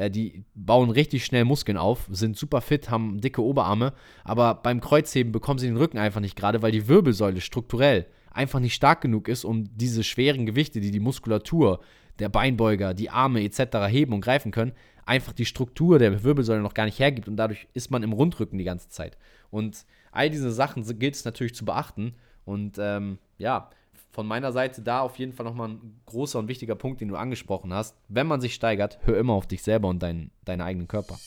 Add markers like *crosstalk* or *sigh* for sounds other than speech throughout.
äh, die bauen richtig schnell Muskeln auf, sind super fit, haben dicke Oberarme, aber beim Kreuzheben bekommen sie den Rücken einfach nicht gerade, weil die Wirbelsäule strukturell einfach nicht stark genug ist, um diese schweren Gewichte, die die Muskulatur, der Beinbeuger, die Arme etc. heben und greifen können, einfach die Struktur der Wirbelsäule noch gar nicht hergibt und dadurch ist man im Rundrücken die ganze Zeit. Und all diese Sachen gilt es natürlich zu beachten und ähm, ja, von meiner Seite da auf jeden Fall nochmal ein großer und wichtiger Punkt, den du angesprochen hast. Wenn man sich steigert, hör immer auf dich selber und dein, deinen eigenen Körper.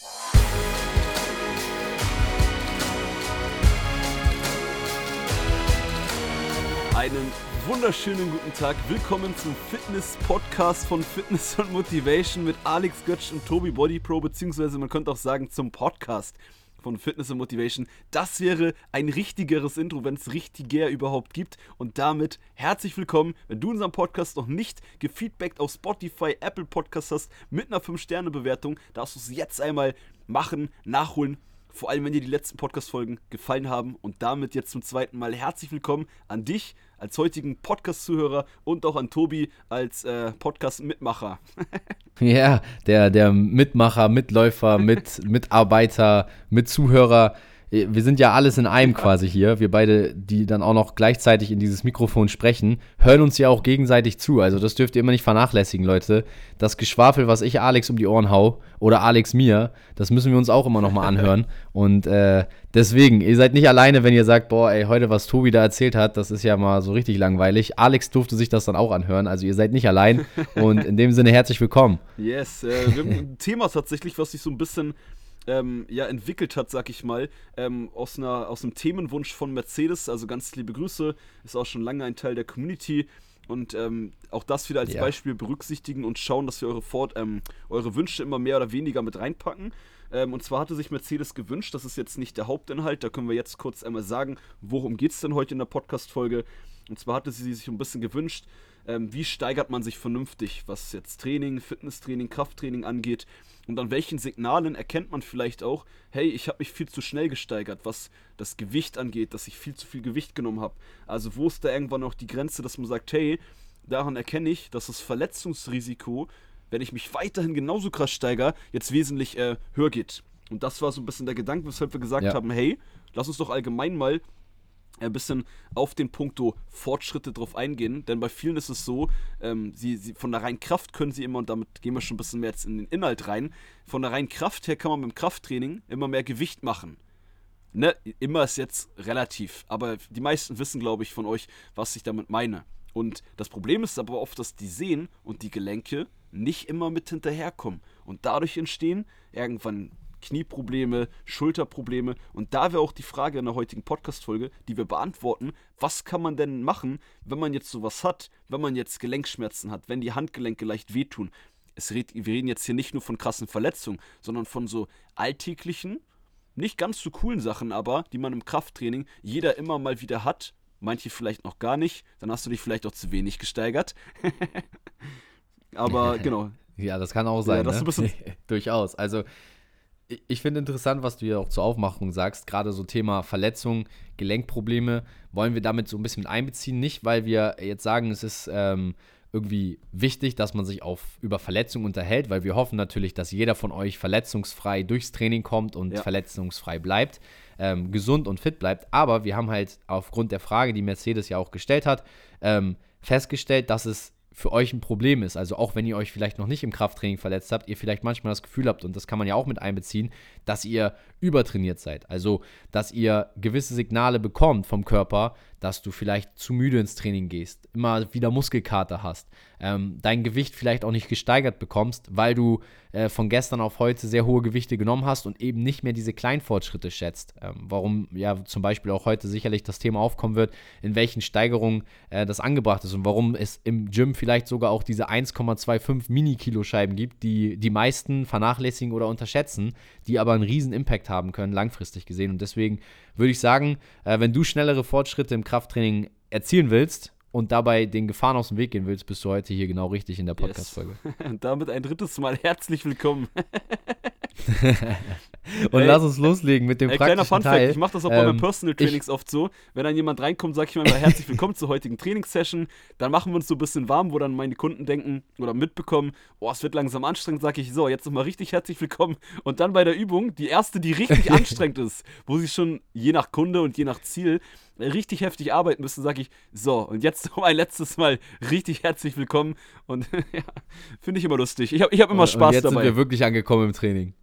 Einen wunderschönen guten Tag. Willkommen zum Fitness-Podcast von Fitness und Motivation mit Alex Götsch und Tobi Body Pro, beziehungsweise man könnte auch sagen zum Podcast von Fitness und Motivation. Das wäre ein richtigeres Intro, wenn es richtiger überhaupt gibt. Und damit herzlich willkommen. Wenn du unseren Podcast noch nicht gefeedbackt auf Spotify, Apple Podcasts hast mit einer 5-Sterne-Bewertung, darfst du es jetzt einmal machen, nachholen. Vor allem, wenn dir die letzten Podcast-Folgen gefallen haben. Und damit jetzt zum zweiten Mal herzlich willkommen an dich als heutigen Podcast-Zuhörer und auch an Tobi als äh, Podcast-Mitmacher. *laughs* ja, der, der Mitmacher, Mitläufer, mit, Mitarbeiter, Mitzuhörer wir sind ja alles in einem quasi hier. Wir beide, die dann auch noch gleichzeitig in dieses Mikrofon sprechen, hören uns ja auch gegenseitig zu. Also das dürft ihr immer nicht vernachlässigen, Leute. Das Geschwafel, was ich Alex um die Ohren hau oder Alex mir, das müssen wir uns auch immer noch mal anhören. *laughs* Und äh, deswegen, ihr seid nicht alleine, wenn ihr sagt, boah, ey, heute was Tobi da erzählt hat, das ist ja mal so richtig langweilig. Alex durfte sich das dann auch anhören. Also ihr seid nicht allein. *laughs* Und in dem Sinne herzlich willkommen. Yes, äh, wir *laughs* haben ein Thema tatsächlich, was sich so ein bisschen ähm, ja, entwickelt hat, sag ich mal, ähm, aus, einer, aus einem Themenwunsch von Mercedes. Also ganz liebe Grüße, ist auch schon lange ein Teil der Community. Und ähm, auch das wieder als ja. Beispiel berücksichtigen und schauen, dass wir eure, Fort, ähm, eure Wünsche immer mehr oder weniger mit reinpacken. Ähm, und zwar hatte sich Mercedes gewünscht, das ist jetzt nicht der Hauptinhalt, da können wir jetzt kurz einmal sagen, worum geht es denn heute in der Podcast-Folge. Und zwar hatte sie sich ein bisschen gewünscht, ähm, wie steigert man sich vernünftig, was jetzt Training, Fitnesstraining, Krafttraining angeht. Und an welchen Signalen erkennt man vielleicht auch, hey, ich habe mich viel zu schnell gesteigert, was das Gewicht angeht, dass ich viel zu viel Gewicht genommen habe. Also wo ist da irgendwann auch die Grenze, dass man sagt, hey, daran erkenne ich, dass das Verletzungsrisiko, wenn ich mich weiterhin genauso krass steigere, jetzt wesentlich äh, höher geht. Und das war so ein bisschen der Gedanke, weshalb wir gesagt ja. haben, hey, lass uns doch allgemein mal ein bisschen auf den Punkto Fortschritte drauf eingehen, denn bei vielen ist es so, ähm, sie, sie, von der reinen Kraft können sie immer, und damit gehen wir schon ein bisschen mehr jetzt in den Inhalt rein, von der reinen Kraft her kann man beim Krafttraining immer mehr Gewicht machen. Ne, immer ist jetzt relativ, aber die meisten wissen, glaube ich, von euch, was ich damit meine. Und das Problem ist aber oft, dass die Sehnen und die Gelenke nicht immer mit hinterherkommen. Und dadurch entstehen irgendwann Knieprobleme, Schulterprobleme. Und da wäre auch die Frage in der heutigen Podcast-Folge, die wir beantworten: Was kann man denn machen, wenn man jetzt sowas hat, wenn man jetzt Gelenkschmerzen hat, wenn die Handgelenke leicht wehtun? Es red, wir reden jetzt hier nicht nur von krassen Verletzungen, sondern von so alltäglichen, nicht ganz so coolen Sachen, aber die man im Krafttraining jeder immer mal wieder hat. Manche vielleicht noch gar nicht. Dann hast du dich vielleicht auch zu wenig gesteigert. *laughs* aber *laughs* genau. Ja, das kann auch sein. Ja, das ne? *laughs* Durchaus. Also ich finde interessant, was du ja auch zur Aufmachung sagst, gerade so Thema Verletzung, Gelenkprobleme, wollen wir damit so ein bisschen mit einbeziehen. Nicht, weil wir jetzt sagen, es ist ähm, irgendwie wichtig, dass man sich auf, über Verletzungen unterhält, weil wir hoffen natürlich, dass jeder von euch verletzungsfrei durchs Training kommt und ja. verletzungsfrei bleibt, ähm, gesund und fit bleibt. Aber wir haben halt aufgrund der Frage, die Mercedes ja auch gestellt hat, ähm, festgestellt, dass es für euch ein Problem ist. Also auch wenn ihr euch vielleicht noch nicht im Krafttraining verletzt habt, ihr vielleicht manchmal das Gefühl habt, und das kann man ja auch mit einbeziehen, dass ihr übertrainiert seid. Also dass ihr gewisse Signale bekommt vom Körper, dass du vielleicht zu müde ins Training gehst, immer wieder Muskelkater hast, ähm, dein Gewicht vielleicht auch nicht gesteigert bekommst, weil du äh, von gestern auf heute sehr hohe Gewichte genommen hast und eben nicht mehr diese Kleinfortschritte schätzt. Ähm, warum ja zum Beispiel auch heute sicherlich das Thema aufkommen wird, in welchen Steigerungen äh, das angebracht ist und warum es im Gym vielleicht sogar auch diese 1,25 Mini-Kilo-Scheiben gibt, die die meisten vernachlässigen oder unterschätzen, die aber einen riesen Impact haben können, langfristig gesehen. Und deswegen würde ich sagen, äh, wenn du schnellere Fortschritte im Krafttraining erzielen willst und dabei den Gefahren aus dem Weg gehen willst, bist du heute hier genau richtig in der Podcast-Folge. Yes. *laughs* damit ein drittes Mal herzlich willkommen. *laughs* und ey, lass uns loslegen mit dem ey, praktischen kleiner Funfact, ich mache das auch ähm, bei meinen Personal Trainings oft so, wenn dann jemand reinkommt, sage ich mal herzlich willkommen zur heutigen Trainingssession, dann machen wir uns so ein bisschen warm, wo dann meine Kunden denken oder mitbekommen, oh, es wird langsam anstrengend, sage ich so, jetzt nochmal richtig herzlich willkommen und dann bei der Übung, die erste, die richtig *laughs* anstrengend ist, wo sie schon je nach Kunde und je nach Ziel richtig heftig arbeiten müssen, sage ich, so, und jetzt *laughs* noch ein letztes Mal richtig herzlich willkommen. Und *laughs* ja, finde ich immer lustig. Ich habe ich hab immer Spaß und jetzt dabei. Jetzt sind wir wirklich angekommen im Training.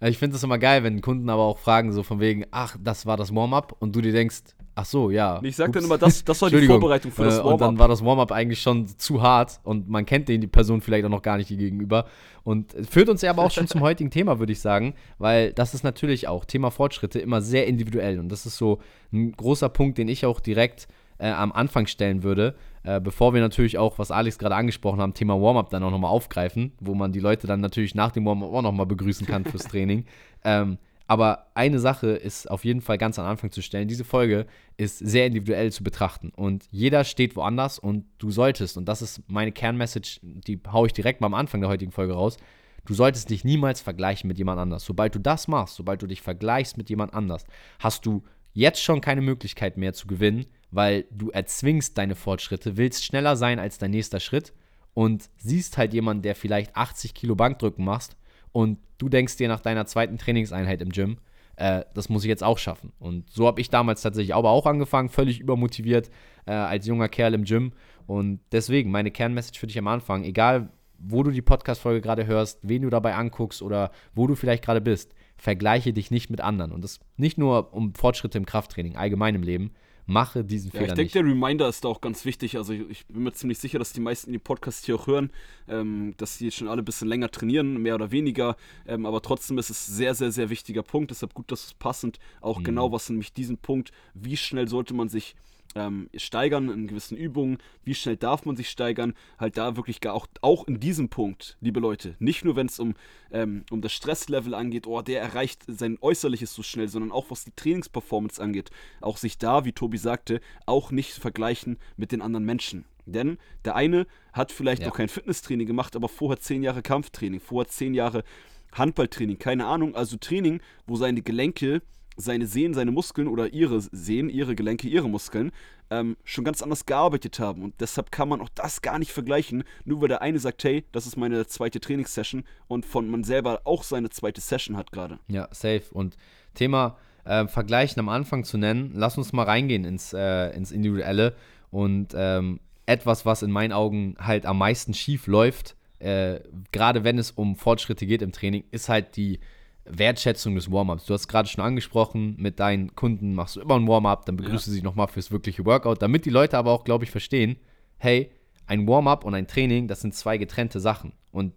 Also ich finde es immer geil, wenn Kunden aber auch fragen, so von wegen, ach, das war das Warm-up und du dir denkst, ach so, ja. Ich sage dann immer, das, das war die Vorbereitung für das Warm-up. Und dann war das Warm-up eigentlich schon zu hart und man kennt den, die Person vielleicht auch noch gar nicht gegenüber. Und führt uns ja aber auch schon zum *laughs* heutigen Thema, würde ich sagen, weil das ist natürlich auch Thema Fortschritte immer sehr individuell und das ist so ein großer Punkt, den ich auch direkt äh, am Anfang stellen würde, äh, bevor wir natürlich auch, was Alex gerade angesprochen haben, Thema Warm-up dann auch nochmal aufgreifen, wo man die Leute dann natürlich nach dem Warm-up auch nochmal begrüßen kann fürs *laughs* Training. Ähm, aber eine Sache ist auf jeden Fall ganz am Anfang zu stellen. Diese Folge ist sehr individuell zu betrachten und jeder steht woanders und du solltest, und das ist meine Kernmessage, die haue ich direkt mal am Anfang der heutigen Folge raus, du solltest dich niemals vergleichen mit jemand anders. Sobald du das machst, sobald du dich vergleichst mit jemand anders, hast du jetzt schon keine Möglichkeit mehr zu gewinnen, weil du erzwingst deine Fortschritte, willst schneller sein als dein nächster Schritt und siehst halt jemanden, der vielleicht 80 Kilo Bankdrücken machst und du denkst dir nach deiner zweiten Trainingseinheit im Gym, äh, das muss ich jetzt auch schaffen. Und so habe ich damals tatsächlich aber auch angefangen, völlig übermotiviert äh, als junger Kerl im Gym. Und deswegen meine Kernmessage für dich am Anfang, egal wo du die Podcast-Folge gerade hörst, wen du dabei anguckst oder wo du vielleicht gerade bist, vergleiche dich nicht mit anderen. Und das nicht nur um Fortschritte im Krafttraining, allgemein im Leben, mache diesen Fehler ja, ich denke, der Reminder ist da auch ganz wichtig. Also ich, ich, bin mir ziemlich sicher, dass die meisten die Podcasts hier auch hören, ähm, dass die schon alle ein bisschen länger trainieren, mehr oder weniger. Ähm, aber trotzdem ist es ein sehr, sehr, sehr wichtiger Punkt. Deshalb gut, dass es passend auch mhm. genau, was nämlich diesen Punkt, wie schnell sollte man sich ähm, steigern in gewissen Übungen, wie schnell darf man sich steigern, halt da wirklich auch, auch in diesem Punkt, liebe Leute, nicht nur wenn es um, ähm, um das Stresslevel angeht, oh, der erreicht sein Äußerliches so schnell, sondern auch was die Trainingsperformance angeht, auch sich da, wie Tobi sagte, auch nicht vergleichen mit den anderen Menschen. Denn der eine hat vielleicht ja. noch kein Fitnesstraining gemacht, aber vorher zehn Jahre Kampftraining, vorher zehn Jahre Handballtraining, keine Ahnung, also Training, wo seine Gelenke seine Sehnen, seine Muskeln oder ihre Sehnen, ihre Gelenke, ihre Muskeln ähm, schon ganz anders gearbeitet haben. Und deshalb kann man auch das gar nicht vergleichen, nur weil der eine sagt, hey, das ist meine zweite Trainingssession und von man selber auch seine zweite Session hat gerade. Ja, safe. Und Thema äh, Vergleichen am Anfang zu nennen, lass uns mal reingehen ins, äh, ins Individuelle. Und ähm, etwas, was in meinen Augen halt am meisten schief läuft, äh, gerade wenn es um Fortschritte geht im Training, ist halt die Wertschätzung des Warm-ups. Du hast gerade schon angesprochen, mit deinen Kunden machst du immer ein Warm-up, dann begrüßt ja. du sie nochmal fürs wirkliche Workout, damit die Leute aber auch, glaube ich, verstehen, hey, ein Warm-up und ein Training, das sind zwei getrennte Sachen. Und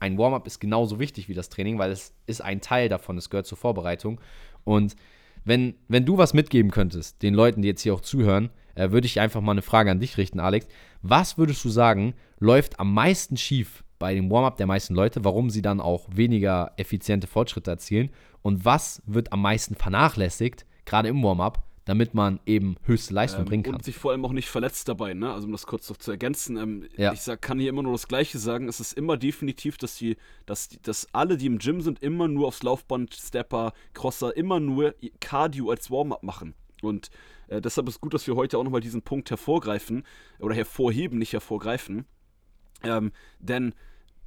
ein Warm-up ist genauso wichtig wie das Training, weil es ist ein Teil davon, es gehört zur Vorbereitung. Und wenn, wenn du was mitgeben könntest, den Leuten, die jetzt hier auch zuhören, äh, würde ich einfach mal eine Frage an dich richten, Alex. Was würdest du sagen, läuft am meisten schief bei dem Warm-up der meisten Leute, warum sie dann auch weniger effiziente Fortschritte erzielen und was wird am meisten vernachlässigt, gerade im Warm-up, damit man eben höchste Leistung ähm, bringen kann. Und sich vor allem auch nicht verletzt dabei, ne? Also um das kurz noch zu ergänzen, ähm, ja. ich sag, kann hier immer nur das Gleiche sagen. Es ist immer definitiv, dass die, dass, die, dass alle, die im Gym sind, immer nur aufs Laufband, Stepper, Crosser, immer nur Cardio als Warm-up machen. Und äh, deshalb ist gut, dass wir heute auch nochmal diesen Punkt hervorgreifen oder hervorheben, nicht hervorgreifen. Ähm, denn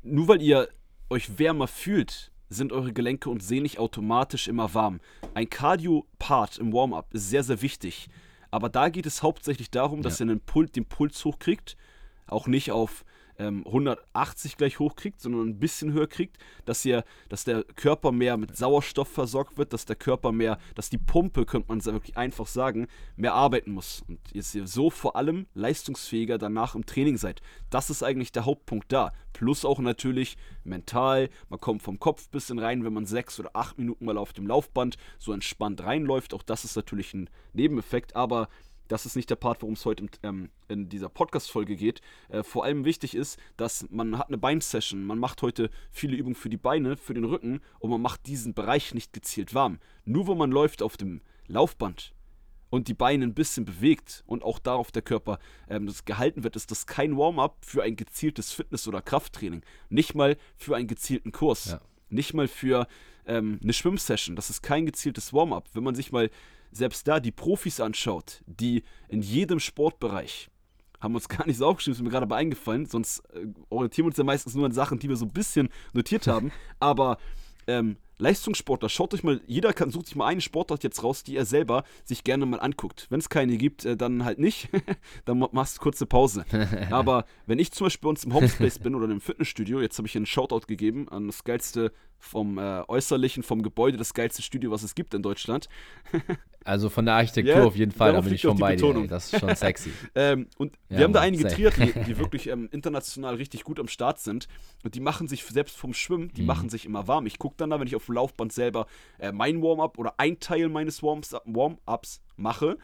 nur weil ihr euch wärmer fühlt, sind eure Gelenke und Sehnen nicht automatisch immer warm. Ein Cardio-Part im Warm-up ist sehr, sehr wichtig. Aber da geht es hauptsächlich darum, dass ja. ihr den, Pul den Puls hochkriegt. Auch nicht auf ähm, 180 gleich hochkriegt, sondern ein bisschen höher kriegt, dass ihr, dass der Körper mehr mit Sauerstoff versorgt wird, dass der Körper mehr, dass die Pumpe, könnte man wirklich einfach sagen, mehr arbeiten muss. Und ihr so vor allem leistungsfähiger danach im Training seid. Das ist eigentlich der Hauptpunkt da. Plus auch natürlich mental, man kommt vom Kopf ein bisschen rein, wenn man sechs oder acht Minuten mal auf dem Laufband so entspannt reinläuft. Auch das ist natürlich ein Nebeneffekt, aber das ist nicht der Part, worum es heute ähm, in dieser Podcast-Folge geht. Äh, vor allem wichtig ist, dass man hat eine Bein-Session. Man macht heute viele Übungen für die Beine, für den Rücken und man macht diesen Bereich nicht gezielt warm. Nur wo man läuft auf dem Laufband und die Beine ein bisschen bewegt und auch darauf der Körper ähm, das gehalten wird, ist das kein Warm-up für ein gezieltes Fitness- oder Krafttraining. Nicht mal für einen gezielten Kurs. Ja. Nicht mal für ähm, eine Schwimmsession. Das ist kein gezieltes Warm-up. Wenn man sich mal selbst da die Profis anschaut, die in jedem Sportbereich haben uns *laughs* gar nicht so aufgeschrieben, ist mir gerade aber eingefallen, sonst äh, orientieren wir uns ja meistens nur an Sachen, die wir so ein bisschen notiert haben. *laughs* aber ähm, Leistungssportler, schaut euch mal, jeder kann, sucht sich mal eine Sportart jetzt raus, die er selber sich gerne mal anguckt. Wenn es keine gibt, äh, dann halt nicht. *laughs* dann machst du kurze Pause. *laughs* Aber wenn ich zum Beispiel bei uns im Homespace bin oder im Fitnessstudio, jetzt habe ich einen Shoutout gegeben an das geilste vom äh, Äußerlichen, vom Gebäude, das geilste Studio, was es gibt in Deutschland. *laughs* Also von der Architektur yeah, auf jeden Fall, da bin ich schon bei Betonung. dir. Das ist schon sexy. ähm, und ja, wir haben da einige Triathleten, die wirklich ähm, international richtig gut am Start sind. Und die machen sich selbst vom Schwimmen, die mhm. machen sich immer warm. Ich gucke dann da, wenn ich auf dem Laufband selber äh, mein Warm-up oder ein Teil meines Warm-ups mache,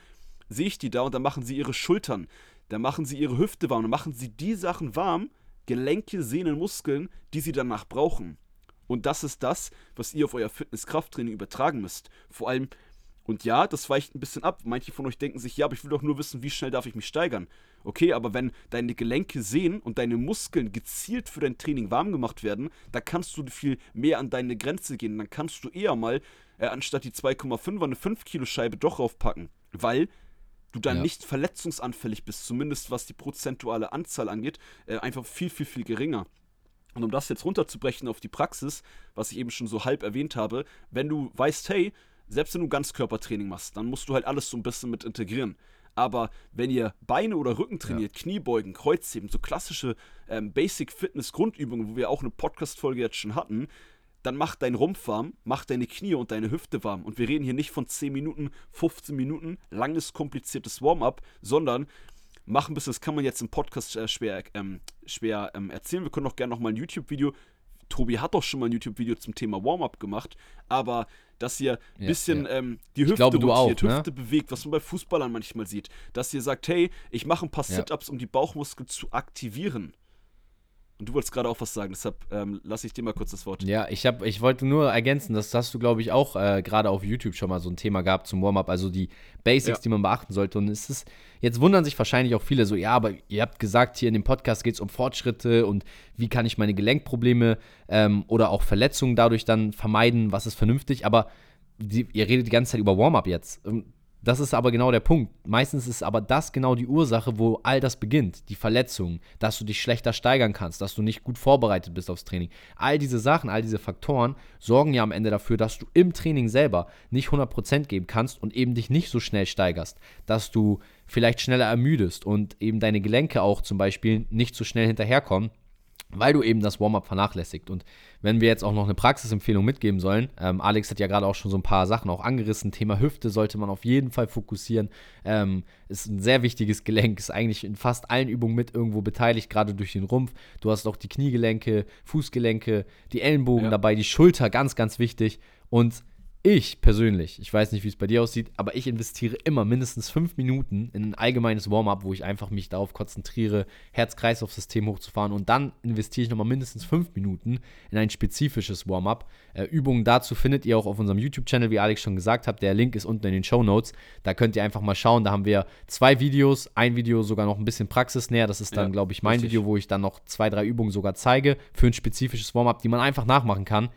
sehe ich die da und dann machen sie ihre Schultern, dann machen sie ihre Hüfte warm, dann machen sie die Sachen warm, Gelenke, Sehnen, Muskeln, die sie danach brauchen. Und das ist das, was ihr auf euer Fitness-Krafttraining übertragen müsst. Vor allem, und ja, das weicht ein bisschen ab. Manche von euch denken sich, ja, aber ich will doch nur wissen, wie schnell darf ich mich steigern. Okay, aber wenn deine Gelenke sehen und deine Muskeln gezielt für dein Training warm gemacht werden, da kannst du viel mehr an deine Grenze gehen. Dann kannst du eher mal, äh, anstatt die 2,5er eine 5 Kilo Scheibe doch raufpacken. Weil du dann ja. nicht verletzungsanfällig bist, zumindest was die prozentuale Anzahl angeht, äh, einfach viel, viel, viel geringer. Und um das jetzt runterzubrechen auf die Praxis, was ich eben schon so halb erwähnt habe, wenn du weißt, hey, selbst wenn du Ganzkörpertraining machst, dann musst du halt alles so ein bisschen mit integrieren. Aber wenn ihr Beine oder Rücken trainiert, ja. Kniebeugen, Kreuzheben, so klassische ähm, Basic Fitness Grundübungen, wo wir auch eine Podcast-Folge jetzt schon hatten, dann mach dein Rumpf warm, mach deine Knie und deine Hüfte warm. Und wir reden hier nicht von 10 Minuten, 15 Minuten, langes, kompliziertes Warm-up, sondern mach ein bisschen, das kann man jetzt im Podcast äh, schwer, ähm, schwer ähm, erzählen. Wir können auch gerne nochmal ein YouTube-Video Tobi hat doch schon mal ein YouTube-Video zum Thema Warm-up gemacht, aber dass ihr ein ja, bisschen ja. Ähm, die Hüfte glaube, rotiert, auch, ne? Hüfte bewegt, was man bei Fußballern manchmal sieht. Dass ihr sagt, hey, ich mache ein paar ja. Sit-Ups, um die Bauchmuskeln zu aktivieren. Und du wolltest gerade auch was sagen, deshalb ähm, lasse ich dir mal kurz das Wort. Ja, ich, hab, ich wollte nur ergänzen, das hast du, glaube ich, auch äh, gerade auf YouTube schon mal so ein Thema gehabt zum Warm-up, also die Basics, ja. die man beachten sollte. Und es ist, jetzt wundern sich wahrscheinlich auch viele so, ja, aber ihr habt gesagt, hier in dem Podcast geht es um Fortschritte und wie kann ich meine Gelenkprobleme ähm, oder auch Verletzungen dadurch dann vermeiden, was ist vernünftig, aber die, ihr redet die ganze Zeit über Warm-up jetzt. Das ist aber genau der Punkt. Meistens ist aber das genau die Ursache, wo all das beginnt. Die Verletzung, dass du dich schlechter steigern kannst, dass du nicht gut vorbereitet bist aufs Training. All diese Sachen, all diese Faktoren sorgen ja am Ende dafür, dass du im Training selber nicht 100% geben kannst und eben dich nicht so schnell steigerst. Dass du vielleicht schneller ermüdest und eben deine Gelenke auch zum Beispiel nicht so schnell hinterherkommen weil du eben das Warm-up vernachlässigt. Und wenn wir jetzt auch noch eine Praxisempfehlung mitgeben sollen, ähm, Alex hat ja gerade auch schon so ein paar Sachen auch angerissen. Thema Hüfte sollte man auf jeden Fall fokussieren. Ähm, ist ein sehr wichtiges Gelenk, ist eigentlich in fast allen Übungen mit irgendwo beteiligt, gerade durch den Rumpf. Du hast auch die Kniegelenke, Fußgelenke, die Ellenbogen ja. dabei, die Schulter, ganz, ganz wichtig. Und ich persönlich, ich weiß nicht, wie es bei dir aussieht, aber ich investiere immer mindestens fünf Minuten in ein allgemeines Warm-up, wo ich einfach mich darauf konzentriere, Herz-Kreislauf-System hochzufahren und dann investiere ich nochmal mindestens fünf Minuten in ein spezifisches Warm-up. Äh, Übungen dazu findet ihr auch auf unserem YouTube-Channel, wie Alex schon gesagt hat. Der Link ist unten in den Show Notes. Da könnt ihr einfach mal schauen. Da haben wir zwei Videos, ein Video sogar noch ein bisschen praxisnäher. Das ist dann, ja, glaube ich, mein richtig. Video, wo ich dann noch zwei, drei Übungen sogar zeige für ein spezifisches Warm-up, die man einfach nachmachen kann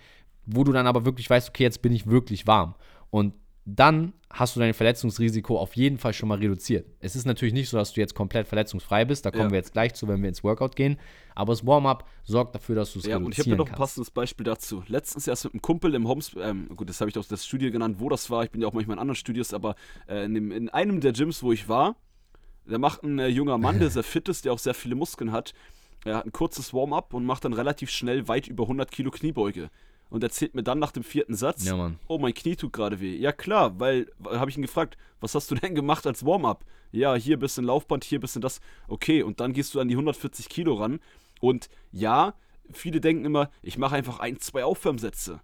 wo du dann aber wirklich weißt, okay, jetzt bin ich wirklich warm. Und dann hast du dein Verletzungsrisiko auf jeden Fall schon mal reduziert. Es ist natürlich nicht so, dass du jetzt komplett verletzungsfrei bist. Da kommen ja. wir jetzt gleich zu, wenn wir ins Workout gehen. Aber das Warm-up sorgt dafür, dass du es ja, reduzieren kannst. Ja, und ich habe noch ein passendes Beispiel dazu. Letztens erst mit einem Kumpel im Homes, ähm, gut, das habe ich auch das Studio genannt, wo das war. Ich bin ja auch manchmal in anderen Studios, aber äh, in, dem, in, einem der Gyms, wo ich war, da macht ein äh, junger Mann, der *laughs* sehr fit ist, der auch sehr viele Muskeln hat. Er hat ein kurzes Warm-up und macht dann relativ schnell weit über 100 Kilo Kniebeuge und erzählt mir dann nach dem vierten Satz, ja, oh, mein Knie tut gerade weh. Ja klar, weil, habe ich ihn gefragt, was hast du denn gemacht als Warm-up? Ja, hier bisschen Laufband, hier bisschen das. Okay, und dann gehst du an die 140 Kilo ran. Und ja, viele denken immer, ich mache einfach ein, zwei Aufwärmsätze.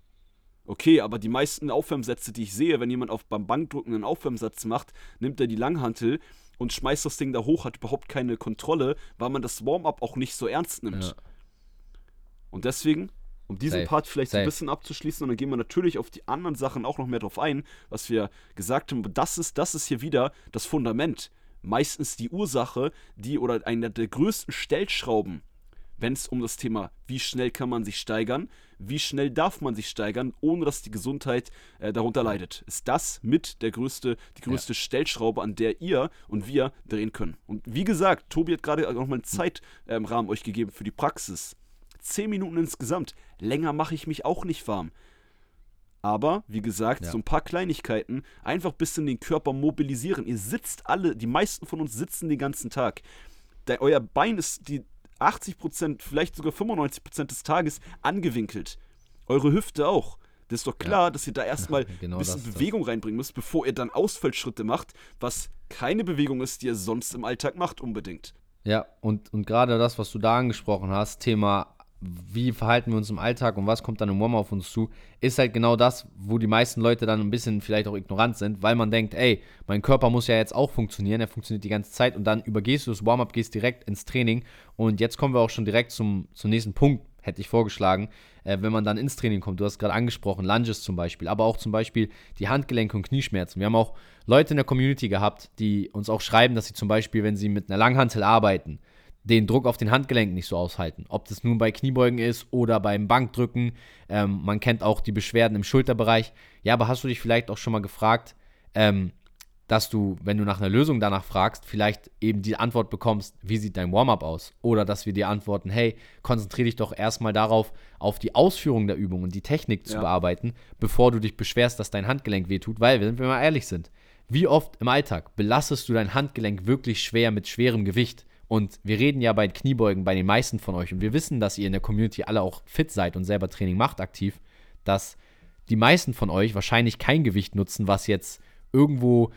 Okay, aber die meisten Aufwärmsätze, die ich sehe, wenn jemand auf beim Bankdrücken einen Aufwärmsatz macht, nimmt er die Langhantel und schmeißt das Ding da hoch, hat überhaupt keine Kontrolle, weil man das Warm-up auch nicht so ernst nimmt. Ja. Und deswegen um diesen Safe. Part vielleicht Safe. ein bisschen abzuschließen, und dann gehen wir natürlich auf die anderen Sachen auch noch mehr drauf ein, was wir gesagt haben. Das ist, das ist hier wieder das Fundament. Meistens die Ursache, die oder einer der größten Stellschrauben, wenn es um das Thema, wie schnell kann man sich steigern, wie schnell darf man sich steigern, ohne dass die Gesundheit äh, darunter leidet. Ist das mit der größte, die größte ja. Stellschraube, an der ihr und wir drehen können. Und wie gesagt, Tobi hat gerade nochmal einen Zeitrahmen euch gegeben für die Praxis. Zehn Minuten insgesamt. Länger mache ich mich auch nicht warm. Aber, wie gesagt, ja. so ein paar Kleinigkeiten, einfach ein bisschen den Körper mobilisieren. Ihr sitzt alle, die meisten von uns sitzen den ganzen Tag. Der, euer Bein ist die 80%, vielleicht sogar 95% des Tages angewinkelt. Eure Hüfte auch. Das ist doch klar, ja. dass ihr da erstmal *laughs* genau ein bisschen Bewegung das. reinbringen müsst, bevor ihr dann Ausfallschritte macht, was keine Bewegung ist, die ihr sonst im Alltag macht, unbedingt. Ja, und, und gerade das, was du da angesprochen hast, Thema wie verhalten wir uns im Alltag und was kommt dann im Warm auf uns zu, ist halt genau das, wo die meisten Leute dann ein bisschen vielleicht auch ignorant sind, weil man denkt, ey, mein Körper muss ja jetzt auch funktionieren, er funktioniert die ganze Zeit und dann übergehst du das Warm-up, gehst direkt ins Training und jetzt kommen wir auch schon direkt zum, zum nächsten Punkt, hätte ich vorgeschlagen, äh, wenn man dann ins Training kommt. Du hast gerade angesprochen, Lunges zum Beispiel, aber auch zum Beispiel die Handgelenke und Knieschmerzen. Wir haben auch Leute in der Community gehabt, die uns auch schreiben, dass sie zum Beispiel, wenn sie mit einer Langhantel arbeiten, den Druck auf den Handgelenken nicht so aushalten. Ob das nun bei Kniebeugen ist oder beim Bankdrücken. Ähm, man kennt auch die Beschwerden im Schulterbereich. Ja, aber hast du dich vielleicht auch schon mal gefragt, ähm, dass du, wenn du nach einer Lösung danach fragst, vielleicht eben die Antwort bekommst, wie sieht dein Warm-up aus? Oder dass wir dir antworten, hey, konzentriere dich doch erstmal darauf, auf die Ausführung der Übung und die Technik zu ja. bearbeiten, bevor du dich beschwerst, dass dein Handgelenk wehtut. Weil, wenn wir mal ehrlich sind, wie oft im Alltag belastest du dein Handgelenk wirklich schwer mit schwerem Gewicht? Und wir reden ja bei Kniebeugen bei den meisten von euch. Und wir wissen, dass ihr in der Community alle auch fit seid und selber Training macht aktiv, dass die meisten von euch wahrscheinlich kein Gewicht nutzen, was jetzt irgendwo,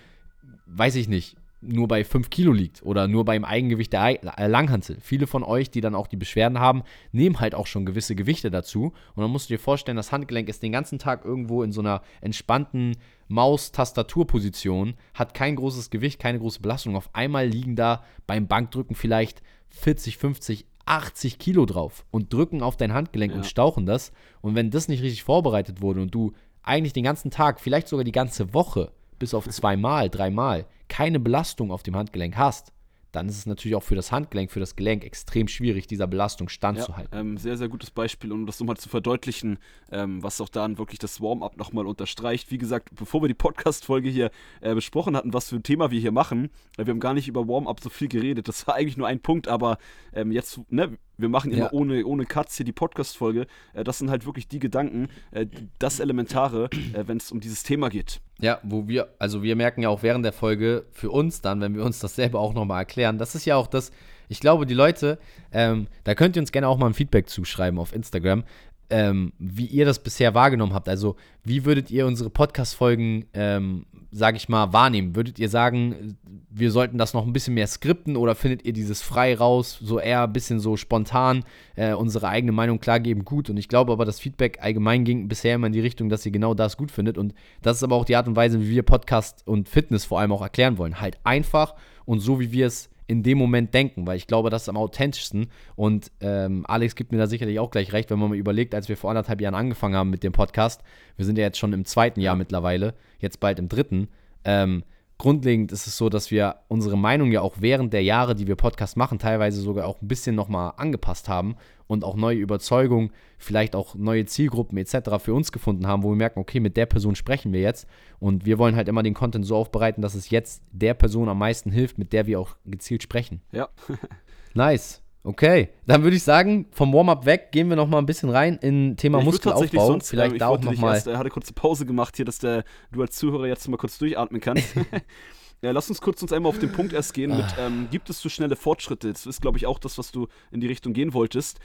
weiß ich nicht, nur bei 5 Kilo liegt oder nur beim Eigengewicht der Langhantel. Viele von euch, die dann auch die Beschwerden haben, nehmen halt auch schon gewisse Gewichte dazu. Und dann musst du dir vorstellen, das Handgelenk ist den ganzen Tag irgendwo in so einer entspannten Maus-Tastaturposition, hat kein großes Gewicht, keine große Belastung. Auf einmal liegen da beim Bankdrücken vielleicht 40, 50, 80 Kilo drauf und drücken auf dein Handgelenk ja. und stauchen das. Und wenn das nicht richtig vorbereitet wurde und du eigentlich den ganzen Tag, vielleicht sogar die ganze Woche, bis auf zweimal, dreimal, keine Belastung auf dem Handgelenk hast, dann ist es natürlich auch für das Handgelenk, für das Gelenk extrem schwierig, dieser Belastung standzuhalten. Ja, ähm, sehr, sehr gutes Beispiel, um das nochmal zu verdeutlichen, ähm, was auch dann wirklich das Warm-up nochmal unterstreicht. Wie gesagt, bevor wir die Podcast-Folge hier äh, besprochen hatten, was für ein Thema wir hier machen, äh, wir haben gar nicht über Warm-up so viel geredet. Das war eigentlich nur ein Punkt, aber ähm, jetzt, ne, wir machen immer ja. ohne, ohne Cuts hier die Podcast-Folge. Äh, das sind halt wirklich die Gedanken, äh, das Elementare, äh, wenn es um dieses Thema geht. Ja, wo wir, also wir merken ja auch während der Folge für uns dann, wenn wir uns das selber auch nochmal erklären, das ist ja auch das, ich glaube, die Leute, ähm, da könnt ihr uns gerne auch mal ein Feedback zuschreiben auf Instagram, ähm, wie ihr das bisher wahrgenommen habt. Also, wie würdet ihr unsere Podcast-Folgen, ähm, sage ich mal, wahrnehmen? Würdet ihr sagen, wir sollten das noch ein bisschen mehr skripten oder findet ihr dieses frei raus, so eher ein bisschen so spontan äh, unsere eigene Meinung klargeben gut? Und ich glaube aber, das Feedback allgemein ging bisher immer in die Richtung, dass ihr genau das gut findet. Und das ist aber auch die Art und Weise, wie wir Podcast und Fitness vor allem auch erklären wollen. Halt einfach und so, wie wir es in dem Moment denken, weil ich glaube, das ist am authentischsten. Und ähm, Alex gibt mir da sicherlich auch gleich recht, wenn man mal überlegt, als wir vor anderthalb Jahren angefangen haben mit dem Podcast, wir sind ja jetzt schon im zweiten Jahr mittlerweile, jetzt bald im dritten. Ähm, grundlegend ist es so, dass wir unsere Meinung ja auch während der Jahre, die wir Podcast machen, teilweise sogar auch ein bisschen nochmal angepasst haben und auch neue Überzeugungen, vielleicht auch neue Zielgruppen etc. für uns gefunden haben, wo wir merken, okay, mit der Person sprechen wir jetzt und wir wollen halt immer den Content so aufbereiten, dass es jetzt der Person am meisten hilft, mit der wir auch gezielt sprechen. Ja. *laughs* nice. Okay, dann würde ich sagen, vom Warm-up weg gehen wir noch mal ein bisschen rein in Thema ja, Muskelaufbau. Sonst, Vielleicht äh, da auch noch mal. Erst, er hatte kurze Pause gemacht hier, dass der, du als Zuhörer jetzt mal kurz durchatmen kannst. *laughs* ja, lass uns kurz uns einmal auf den Punkt erst gehen mit, ah. ähm, gibt es so schnelle Fortschritte? Das ist, glaube ich, auch das, was du in die Richtung gehen wolltest.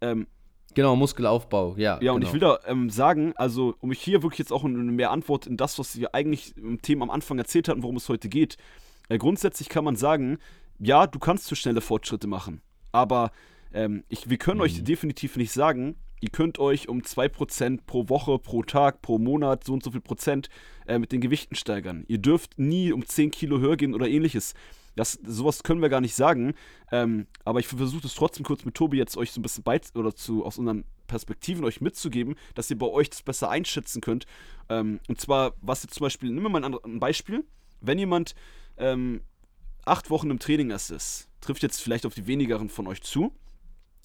Ähm, Genau, Muskelaufbau, ja. Ja, und genau. ich will da ähm, sagen, also um mich hier wirklich jetzt auch eine mehr Antwort in das, was wir eigentlich im Thema am Anfang erzählt hatten, worum es heute geht. Äh, grundsätzlich kann man sagen, ja, du kannst so schnelle Fortschritte machen. Aber ähm, ich, wir können mhm. euch definitiv nicht sagen, ihr könnt euch um 2% pro Woche, pro Tag, pro Monat, so und so viel Prozent äh, mit den Gewichten steigern. Ihr dürft nie um 10 Kilo höher gehen oder ähnliches. Das, sowas können wir gar nicht sagen. Ähm, aber ich versuche es trotzdem kurz mit Tobi jetzt euch so ein bisschen bei oder zu, aus unseren Perspektiven euch mitzugeben, dass ihr bei euch das besser einschätzen könnt. Ähm, und zwar, was jetzt zum Beispiel, nehmen wir mal ein, ein Beispiel. Wenn jemand ähm, acht Wochen im Training erst ist, trifft jetzt vielleicht auf die wenigeren von euch zu.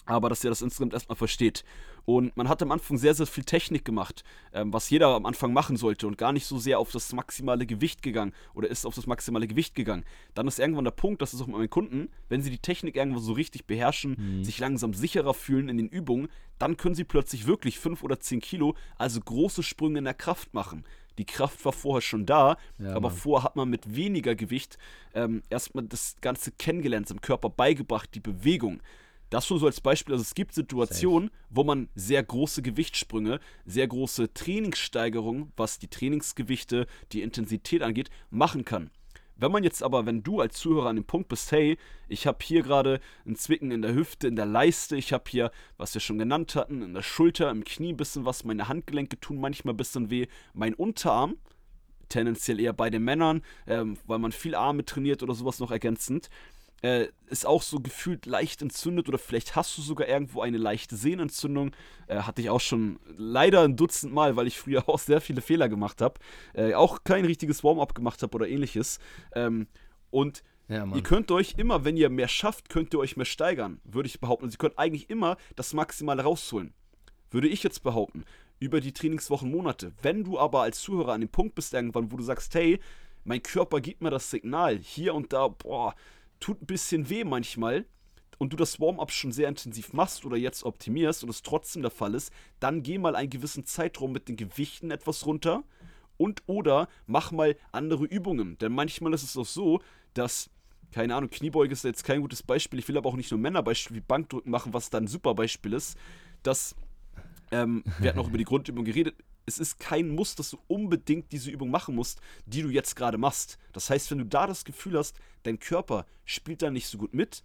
Aber dass ihr das insgesamt erstmal versteht. Und man hat am Anfang sehr, sehr viel Technik gemacht, ähm, was jeder am Anfang machen sollte und gar nicht so sehr auf das maximale Gewicht gegangen oder ist auf das maximale Gewicht gegangen. Dann ist irgendwann der Punkt, das ist auch mit meinen Kunden, wenn sie die Technik irgendwann so richtig beherrschen, mhm. sich langsam sicherer fühlen in den Übungen, dann können sie plötzlich wirklich 5 oder 10 Kilo, also große Sprünge in der Kraft machen. Die Kraft war vorher schon da, ja, aber Mann. vorher hat man mit weniger Gewicht ähm, erstmal das Ganze kennengelernt, im Körper beigebracht, die Bewegung. Das schon so als Beispiel. Also es gibt Situationen, Safe. wo man sehr große Gewichtssprünge, sehr große Trainingssteigerungen, was die Trainingsgewichte, die Intensität angeht, machen kann. Wenn man jetzt aber, wenn du als Zuhörer an dem Punkt bist, hey, ich habe hier gerade ein Zwicken in der Hüfte, in der Leiste, ich habe hier, was wir schon genannt hatten, in der Schulter, im Knie ein bisschen was, meine Handgelenke tun manchmal ein bisschen weh, mein Unterarm, tendenziell eher bei den Männern, ähm, weil man viel Arme trainiert oder sowas noch ergänzend, äh, ist auch so gefühlt leicht entzündet oder vielleicht hast du sogar irgendwo eine leichte Sehnenentzündung. Äh, hatte ich auch schon leider ein Dutzend Mal, weil ich früher *laughs* auch sehr viele Fehler gemacht habe. Äh, auch kein richtiges Warm-up gemacht habe oder ähnliches. Ähm, und ja, ihr könnt euch immer, wenn ihr mehr schafft, könnt ihr euch mehr steigern, würde ich behaupten. Also ihr könnt eigentlich immer das Maximale rausholen. Würde ich jetzt behaupten. Über die Trainingswochen, Monate. Wenn du aber als Zuhörer an dem Punkt bist irgendwann, wo du sagst, hey, mein Körper gibt mir das Signal, hier und da, boah, tut ein bisschen weh manchmal und du das Warm-up schon sehr intensiv machst oder jetzt optimierst und es trotzdem der Fall ist, dann geh mal einen gewissen Zeitraum mit den Gewichten etwas runter und oder mach mal andere Übungen. Denn manchmal ist es auch so, dass, keine Ahnung, Kniebeuge ist jetzt kein gutes Beispiel. Ich will aber auch nicht nur Männerbeispiel wie Bankdrücken machen, was dann ein super Beispiel ist. Dass, ähm, wir hatten auch über die Grundübung geredet, es ist kein Muss, dass du unbedingt diese Übung machen musst, die du jetzt gerade machst. Das heißt, wenn du da das Gefühl hast, dein Körper spielt da nicht so gut mit,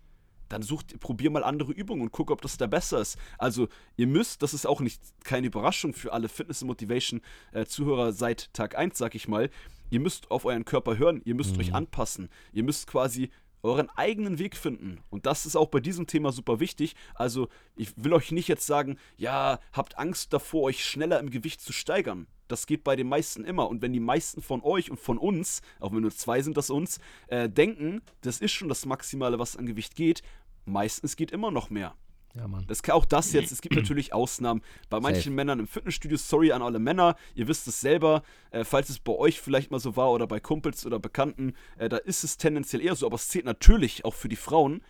dann such, probier mal andere Übungen und guck, ob das da besser ist. Also, ihr müsst, das ist auch nicht keine Überraschung für alle Fitness- und Motivation-Zuhörer äh, seit Tag 1, sag ich mal. Ihr müsst auf euren Körper hören, ihr müsst mhm. euch anpassen, ihr müsst quasi euren eigenen Weg finden. Und das ist auch bei diesem Thema super wichtig. Also, ich will euch nicht jetzt sagen, ja, habt Angst davor, euch schneller im Gewicht zu steigern. Das geht bei den meisten immer. Und wenn die meisten von euch und von uns, auch wenn nur zwei sind das uns, äh, denken, das ist schon das Maximale, was an Gewicht geht, meistens geht immer noch mehr. Ja, Mann. Das kann auch das *clears throat* jetzt, es gibt natürlich Ausnahmen. Bei manchen Safe. Männern im Fitnessstudio, sorry an alle Männer, ihr wisst es selber, äh, falls es bei euch vielleicht mal so war oder bei Kumpels oder Bekannten, äh, da ist es tendenziell eher so, aber es zählt natürlich auch für die Frauen.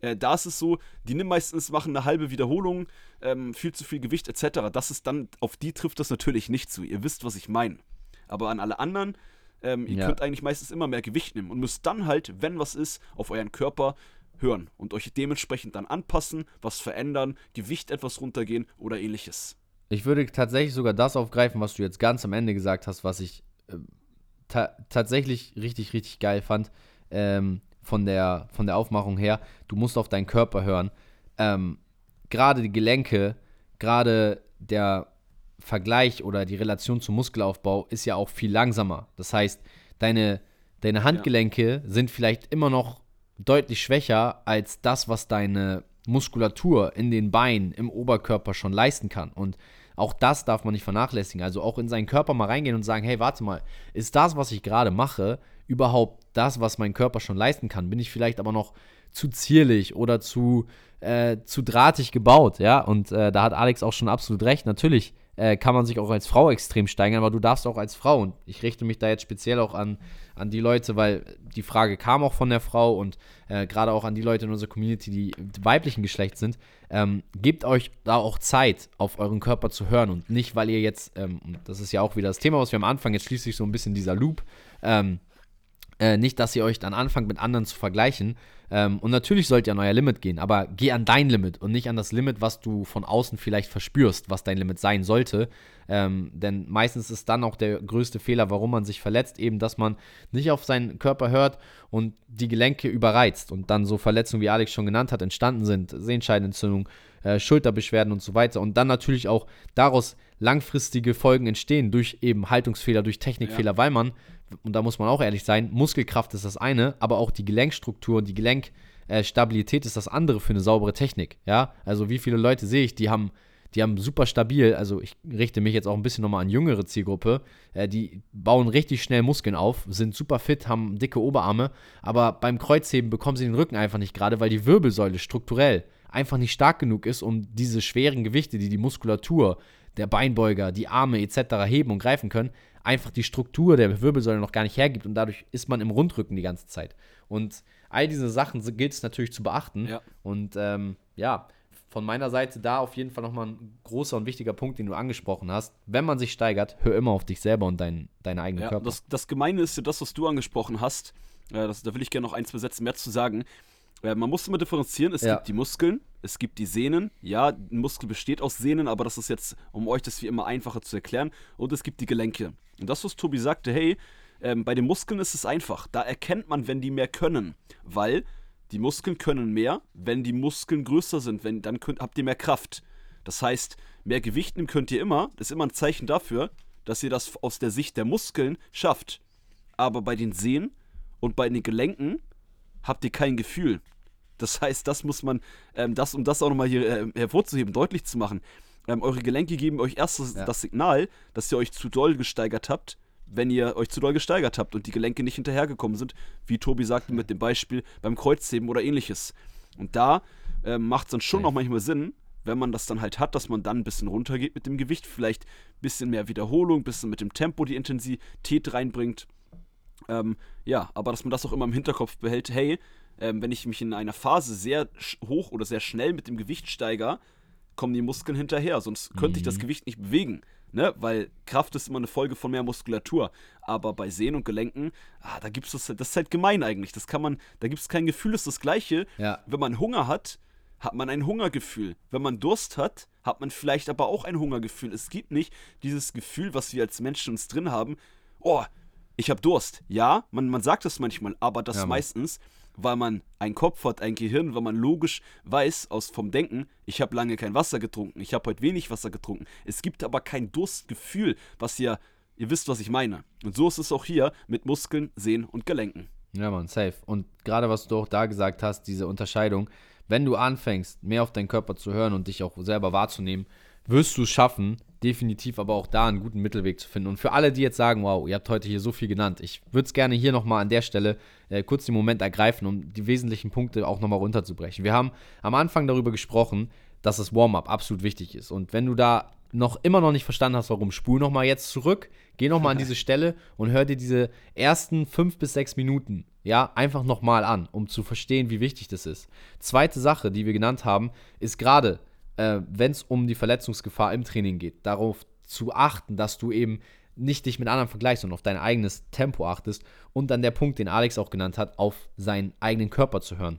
Äh, da ist es so, die nehmen meistens, machen eine halbe Wiederholung, ähm, viel zu viel Gewicht etc. Das ist dann, auf die trifft das natürlich nicht zu. Ihr wisst, was ich meine. Aber an alle anderen, ähm, ihr ja. könnt eigentlich meistens immer mehr Gewicht nehmen und müsst dann halt, wenn was ist, auf euren Körper hören und euch dementsprechend dann anpassen, was verändern, Gewicht etwas runtergehen oder ähnliches. Ich würde tatsächlich sogar das aufgreifen, was du jetzt ganz am Ende gesagt hast, was ich äh, ta tatsächlich richtig, richtig geil fand ähm, von, der, von der Aufmachung her. Du musst auf deinen Körper hören. Ähm, gerade die Gelenke, gerade der Vergleich oder die Relation zum Muskelaufbau ist ja auch viel langsamer. Das heißt, deine, deine Handgelenke ja. sind vielleicht immer noch deutlich schwächer als das, was deine Muskulatur in den Beinen, im Oberkörper schon leisten kann. Und auch das darf man nicht vernachlässigen. Also auch in seinen Körper mal reingehen und sagen, hey, warte mal, ist das, was ich gerade mache, überhaupt das, was mein Körper schon leisten kann? Bin ich vielleicht aber noch zu zierlich oder zu, äh, zu drahtig gebaut, ja? Und äh, da hat Alex auch schon absolut recht. Natürlich äh, kann man sich auch als Frau extrem steigern, aber du darfst auch als Frau, und ich richte mich da jetzt speziell auch an, an die Leute, weil die Frage kam auch von der Frau und äh, gerade auch an die Leute in unserer Community, die weiblichen Geschlechts sind, ähm, gebt euch da auch Zeit, auf euren Körper zu hören und nicht, weil ihr jetzt, ähm, das ist ja auch wieder das Thema, was wir am Anfang, jetzt schließt sich so ein bisschen dieser Loop, ähm, äh, nicht, dass ihr euch dann anfangt, mit anderen zu vergleichen. Ähm, und natürlich sollt ihr an euer Limit gehen, aber geh an dein Limit und nicht an das Limit, was du von außen vielleicht verspürst, was dein Limit sein sollte. Ähm, denn meistens ist dann auch der größte Fehler, warum man sich verletzt, eben, dass man nicht auf seinen Körper hört und die Gelenke überreizt und dann so Verletzungen, wie Alex schon genannt hat, entstanden sind. Sehenscheidenentzündung, äh, Schulterbeschwerden und so weiter. Und dann natürlich auch daraus langfristige Folgen entstehen durch eben Haltungsfehler, durch Technikfehler, ja. weil man und da muss man auch ehrlich sein, Muskelkraft ist das eine, aber auch die Gelenkstruktur und die Gelenkstabilität ist das andere für eine saubere Technik. Ja, also wie viele Leute sehe ich, die haben, die haben super stabil, also ich richte mich jetzt auch ein bisschen nochmal an jüngere Zielgruppe, äh, die bauen richtig schnell Muskeln auf, sind super fit, haben dicke Oberarme, aber beim Kreuzheben bekommen sie den Rücken einfach nicht gerade, weil die Wirbelsäule strukturell einfach nicht stark genug ist, um diese schweren Gewichte, die die Muskulatur, der Beinbeuger, die Arme etc. heben und greifen können, einfach die Struktur der Wirbelsäule noch gar nicht hergibt und dadurch ist man im Rundrücken die ganze Zeit. Und all diese Sachen gilt es natürlich zu beachten. Ja. Und ähm, ja, von meiner Seite da auf jeden Fall nochmal ein großer und wichtiger Punkt, den du angesprochen hast. Wenn man sich steigert, hör immer auf dich selber und dein, deine eigene ja, Körper. Das, das Gemeine ist ja das, was du angesprochen hast. Äh, das, da will ich gerne noch ein, zwei Sätze mehr zu sagen. Man muss immer differenzieren. Es ja. gibt die Muskeln, es gibt die Sehnen. Ja, ein Muskel besteht aus Sehnen, aber das ist jetzt, um euch das wie immer einfacher zu erklären. Und es gibt die Gelenke. Und das, was Tobi sagte, hey, ähm, bei den Muskeln ist es einfach. Da erkennt man, wenn die mehr können. Weil die Muskeln können mehr, wenn die Muskeln größer sind. Wenn, dann könnt, habt ihr mehr Kraft. Das heißt, mehr Gewicht nehmen könnt ihr immer. Das ist immer ein Zeichen dafür, dass ihr das aus der Sicht der Muskeln schafft. Aber bei den Sehnen und bei den Gelenken habt ihr kein Gefühl. Das heißt, das muss man, ähm, das, um das auch nochmal hier äh, hervorzuheben, deutlich zu machen. Ähm, eure Gelenke geben euch erst das, ja. das, Signal, dass ihr euch zu doll gesteigert habt, wenn ihr euch zu doll gesteigert habt und die Gelenke nicht hinterhergekommen sind, wie Tobi sagte mit dem Beispiel beim Kreuzheben oder ähnliches. Und da äh, macht es dann schon okay. auch manchmal Sinn, wenn man das dann halt hat, dass man dann ein bisschen runtergeht mit dem Gewicht, vielleicht ein bisschen mehr Wiederholung, ein bisschen mit dem Tempo die Intensität reinbringt. Ähm, ja, aber dass man das auch immer im Hinterkopf behält, hey, ähm, wenn ich mich in einer Phase sehr hoch oder sehr schnell mit dem Gewicht steigere, kommen die Muskeln hinterher, sonst könnte mhm. ich das mhm. Gewicht nicht bewegen. Ne? Weil Kraft ist immer eine Folge von mehr Muskulatur. Aber bei Sehnen und Gelenken, ah, da gibt es das, das ist halt gemein eigentlich. Das kann man, da gibt es kein Gefühl, das ist das Gleiche. Ja. Wenn man Hunger hat, hat man ein Hungergefühl. Wenn man Durst hat, hat man vielleicht aber auch ein Hungergefühl. Es gibt nicht dieses Gefühl, was wir als Menschen uns drin haben. Oh, ich habe Durst. Ja, man, man sagt das manchmal, aber das ja, meistens, weil man einen Kopf hat, ein Gehirn, weil man logisch weiß aus vom Denken, ich habe lange kein Wasser getrunken, ich habe heute wenig Wasser getrunken. Es gibt aber kein Durstgefühl, was ihr, ihr wisst, was ich meine. Und so ist es auch hier mit Muskeln, Sehnen und Gelenken. Ja, man, safe. Und gerade was du auch da gesagt hast, diese Unterscheidung, wenn du anfängst, mehr auf deinen Körper zu hören und dich auch selber wahrzunehmen, wirst du es schaffen, definitiv aber auch da einen guten Mittelweg zu finden. Und für alle, die jetzt sagen, wow, ihr habt heute hier so viel genannt, ich würde es gerne hier nochmal an der Stelle äh, kurz den Moment ergreifen, um die wesentlichen Punkte auch nochmal runterzubrechen. Wir haben am Anfang darüber gesprochen, dass das Warm-up absolut wichtig ist. Und wenn du da noch immer noch nicht verstanden hast, warum, spul nochmal jetzt zurück, geh nochmal an diese *laughs* Stelle und hör dir diese ersten fünf bis sechs Minuten, ja, einfach nochmal an, um zu verstehen, wie wichtig das ist. Zweite Sache, die wir genannt haben, ist gerade äh, wenn es um die Verletzungsgefahr im Training geht, darauf zu achten, dass du eben nicht dich mit anderen vergleichst, sondern auf dein eigenes Tempo achtest. Und dann der Punkt, den Alex auch genannt hat, auf seinen eigenen Körper zu hören.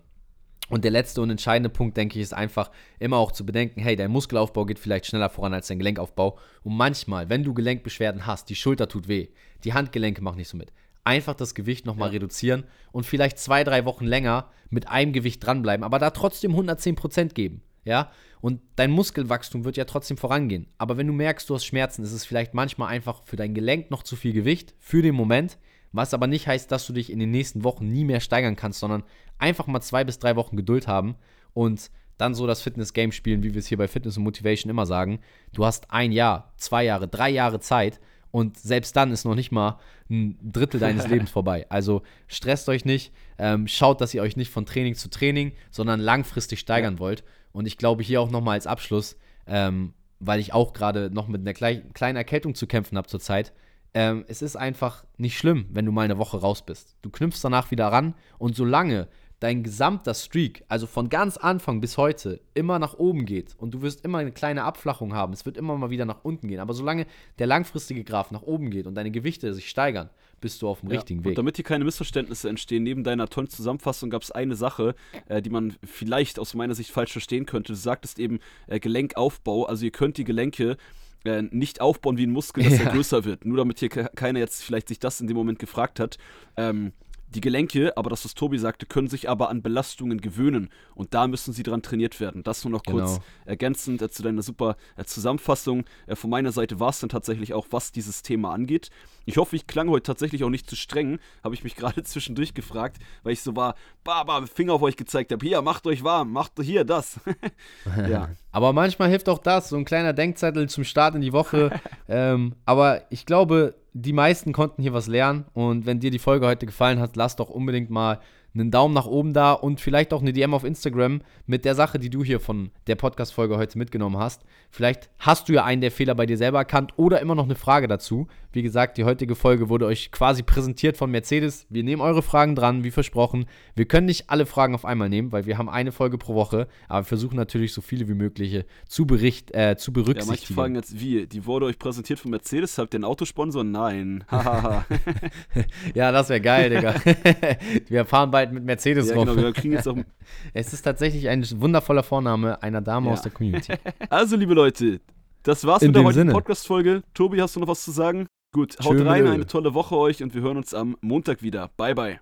Und der letzte und entscheidende Punkt, denke ich, ist einfach immer auch zu bedenken, hey, dein Muskelaufbau geht vielleicht schneller voran als dein Gelenkaufbau. Und manchmal, wenn du Gelenkbeschwerden hast, die Schulter tut weh, die Handgelenke machen nicht so mit, einfach das Gewicht nochmal ja. reduzieren und vielleicht zwei, drei Wochen länger mit einem Gewicht dranbleiben, aber da trotzdem 110% geben ja, und dein Muskelwachstum wird ja trotzdem vorangehen. Aber wenn du merkst, du hast Schmerzen, ist es vielleicht manchmal einfach für dein Gelenk noch zu viel Gewicht für den Moment, was aber nicht heißt, dass du dich in den nächsten Wochen nie mehr steigern kannst, sondern einfach mal zwei bis drei Wochen Geduld haben und dann so das Fitness-Game spielen, wie wir es hier bei Fitness und Motivation immer sagen. Du hast ein Jahr, zwei Jahre, drei Jahre Zeit und selbst dann ist noch nicht mal ein Drittel deines *laughs* Lebens vorbei. Also stresst euch nicht, ähm, schaut, dass ihr euch nicht von Training zu Training, sondern langfristig steigern ja. wollt. Und ich glaube hier auch nochmal als Abschluss, ähm, weil ich auch gerade noch mit einer kleinen Erkältung zu kämpfen habe zurzeit. Ähm, es ist einfach nicht schlimm, wenn du mal eine Woche raus bist. Du knüpfst danach wieder ran und solange dein gesamter Streak, also von ganz Anfang bis heute, immer nach oben geht und du wirst immer eine kleine Abflachung haben, es wird immer mal wieder nach unten gehen, aber solange der langfristige Graph nach oben geht und deine Gewichte sich steigern, bist du auf dem ja, richtigen Weg. Und damit hier keine Missverständnisse entstehen, neben deiner tollen Zusammenfassung gab es eine Sache, äh, die man vielleicht aus meiner Sicht falsch verstehen könnte. Du sagtest eben äh, Gelenkaufbau, also ihr könnt die Gelenke äh, nicht aufbauen wie ein Muskel, dass *laughs* ja. er größer wird. Nur damit hier keiner jetzt vielleicht sich das in dem Moment gefragt hat. Ähm, die Gelenke, aber das, was Tobi sagte, können sich aber an Belastungen gewöhnen und da müssen sie dran trainiert werden. Das nur noch genau. kurz ergänzend äh, zu deiner super äh, Zusammenfassung. Äh, von meiner Seite war es dann tatsächlich auch, was dieses Thema angeht. Ich hoffe, ich klang heute tatsächlich auch nicht zu streng, *laughs* habe ich mich gerade *laughs* zwischendurch gefragt, weil ich so war, Baba, Finger auf euch gezeigt habe. Hier, macht euch warm, macht hier das. *laughs* ja. Aber manchmal hilft auch das, so ein kleiner Denkzettel zum Start in die Woche. ähm, aber ich glaube, die meisten konnten hier was lernen. Und wenn dir die Folge heute gefallen hat, lass doch unbedingt mal einen Daumen nach oben da und vielleicht auch eine DM auf Instagram mit der Sache, die du hier von der Podcast-Folge heute mitgenommen hast. Vielleicht hast du ja einen der Fehler bei dir selber erkannt oder immer noch eine Frage dazu. Wie gesagt, die heutige Folge wurde euch quasi präsentiert von Mercedes. Wir nehmen eure Fragen dran, wie versprochen. Wir können nicht alle Fragen auf einmal nehmen, weil wir haben eine Folge pro Woche, aber wir versuchen natürlich so viele wie möglich zu, bericht, äh, zu berücksichtigen. Ja, manche fragen jetzt, wie? Die wurde euch präsentiert von Mercedes? Habt ihr einen Autosponsor? Nein. *laughs* *laughs* ja, das wäre geil, Digga. *laughs* wir fahren bald mit Mercedes ja, rum. Genau, wir kriegen jetzt auch *laughs* es ist tatsächlich ein wundervoller Vorname einer Dame ja. aus der Community. *laughs* Also, liebe Leute, das war's In mit der heutigen Podcast-Folge. Tobi, hast du noch was zu sagen? Gut, haut Schön rein, eine tolle Woche euch und wir hören uns am Montag wieder. Bye, bye.